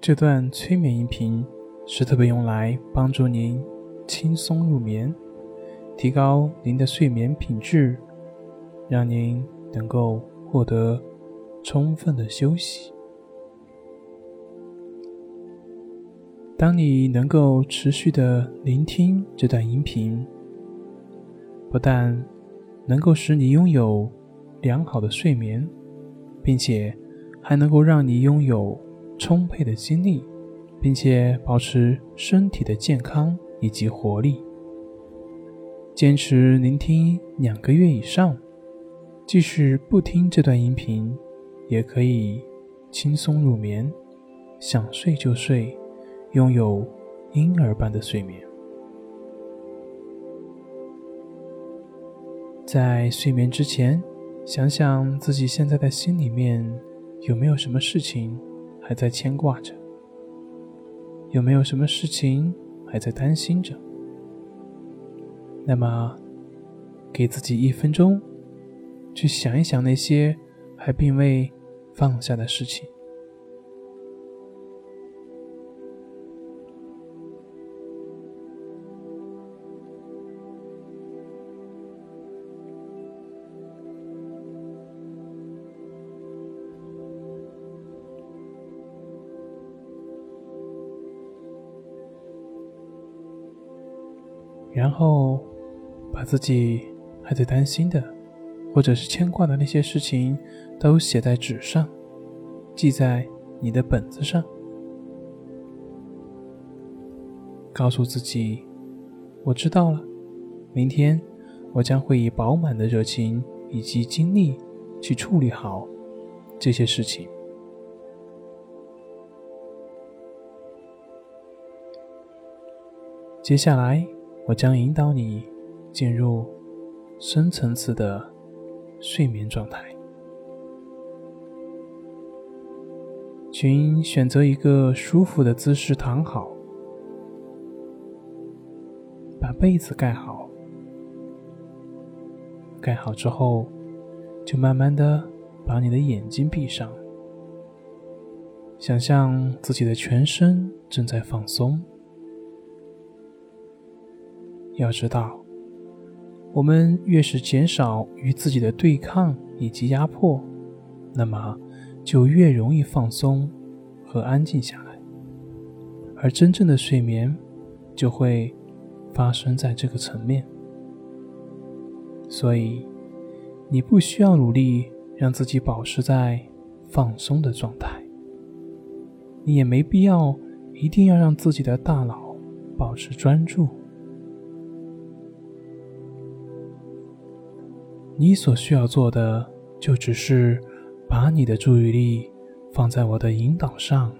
这段催眠音频是特别用来帮助您轻松入眠，提高您的睡眠品质，让您能够获得充分的休息。当你能够持续的聆听这段音频，不但能够使你拥有良好的睡眠，并且还能够让你拥有充沛的精力，并且保持身体的健康以及活力。坚持聆听两个月以上，即使不听这段音频，也可以轻松入眠，想睡就睡。拥有婴儿般的睡眠，在睡眠之前，想想自己现在的心里面有没有什么事情还在牵挂着，有没有什么事情还在担心着。那么，给自己一分钟，去想一想那些还并未放下的事情。然后，把自己还在担心的，或者是牵挂的那些事情，都写在纸上，记在你的本子上。告诉自己，我知道了，明天我将会以饱满的热情以及精力去处理好这些事情。接下来。我将引导你进入深层次的睡眠状态，请选择一个舒服的姿势躺好，把被子盖好。盖好之后，就慢慢的把你的眼睛闭上，想象自己的全身正在放松。要知道，我们越是减少与自己的对抗以及压迫，那么就越容易放松和安静下来，而真正的睡眠就会发生在这个层面。所以，你不需要努力让自己保持在放松的状态，你也没必要一定要让自己的大脑保持专注。你所需要做的，就只是把你的注意力放在我的引导上，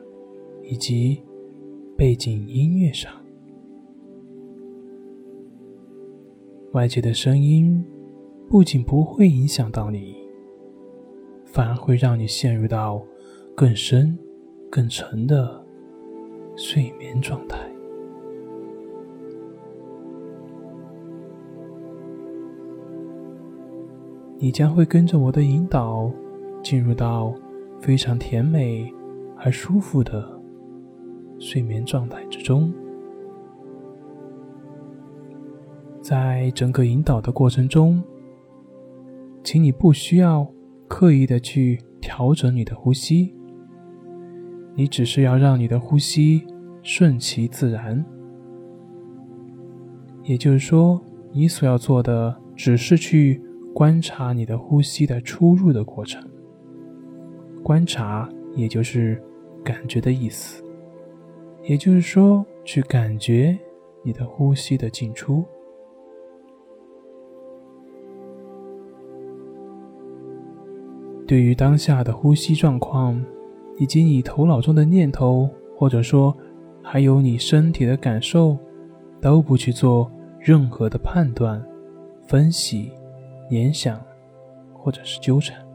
以及背景音乐上。外界的声音不仅不会影响到你，反而会让你陷入到更深、更沉的睡眠状态。你将会跟着我的引导，进入到非常甜美而舒服的睡眠状态之中。在整个引导的过程中，请你不需要刻意的去调整你的呼吸，你只是要让你的呼吸顺其自然。也就是说，你所要做的只是去。观察你的呼吸的出入的过程。观察，也就是感觉的意思，也就是说，去感觉你的呼吸的进出。对于当下的呼吸状况，以及你头脑中的念头，或者说还有你身体的感受，都不去做任何的判断、分析。联想，或者是纠缠，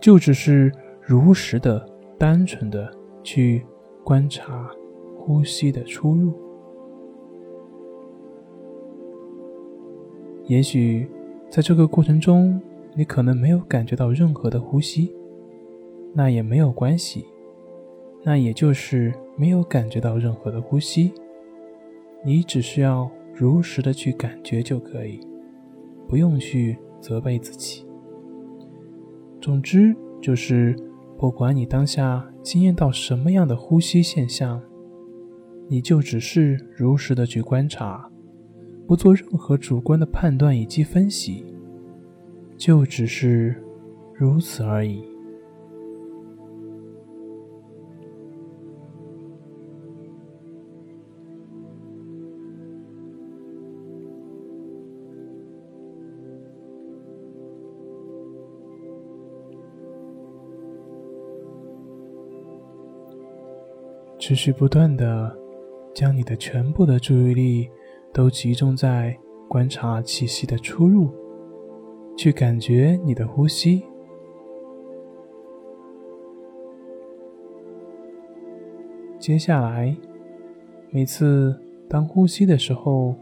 就只是如实的、单纯的去观察呼吸的出入。也许在这个过程中，你可能没有感觉到任何的呼吸，那也没有关系，那也就是没有感觉到任何的呼吸。你只需要如实的去感觉就可以，不用去责备自己。总之，就是不管你当下经验到什么样的呼吸现象，你就只是如实的去观察，不做任何主观的判断以及分析，就只是如此而已。持续不断的将你的全部的注意力都集中在观察气息的出入，去感觉你的呼吸。接下来，每次当呼吸的时候，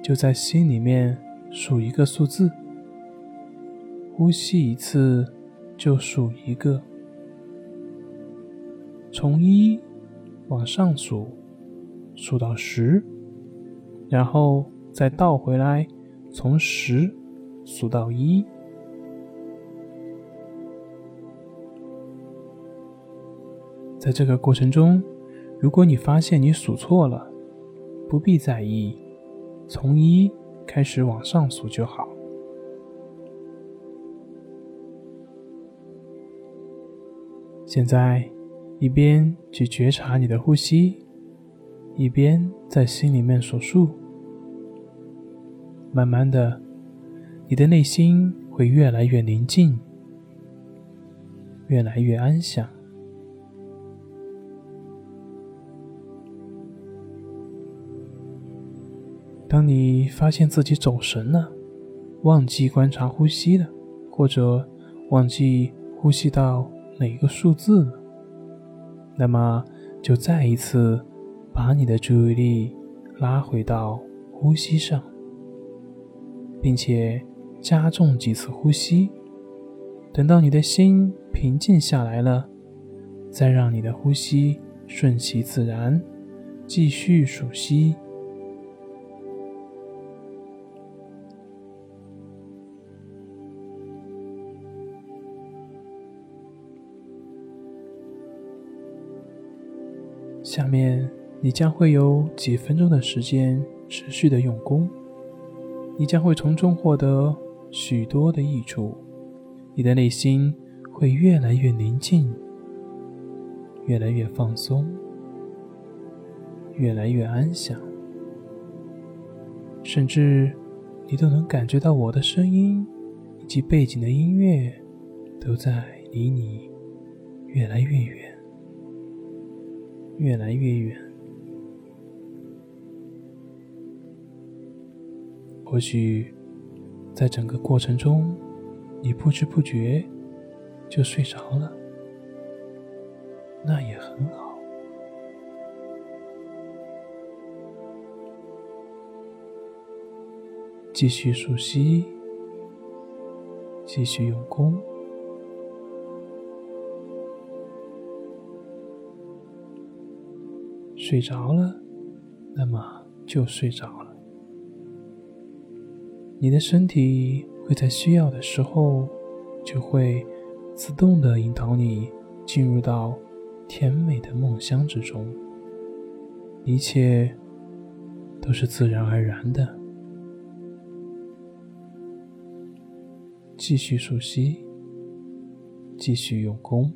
就在心里面数一个数字。呼吸一次就数一个，从一。往上数，数到十，然后再倒回来，从十数到一。在这个过程中，如果你发现你数错了，不必在意，从一开始往上数就好。现在。一边去觉察你的呼吸，一边在心里面数数。慢慢的，你的内心会越来越宁静，越来越安详。当你发现自己走神了，忘记观察呼吸了，或者忘记呼吸到哪个数字了。那么，就再一次把你的注意力拉回到呼吸上，并且加重几次呼吸。等到你的心平静下来了，再让你的呼吸顺其自然，继续数息。下面，你将会有几分钟的时间持续的用功，你将会从中获得许多的益处，你的内心会越来越宁静，越来越放松，越来越安详，甚至你都能感觉到我的声音以及背景的音乐都在离你越来越远。越来越远，或许在整个过程中，你不知不觉就睡着了，那也很好。继续数息，继续用功。睡着了，那么就睡着了。你的身体会在需要的时候，就会自动的引导你进入到甜美的梦乡之中。一切都是自然而然的。继续熟悉，继续用功。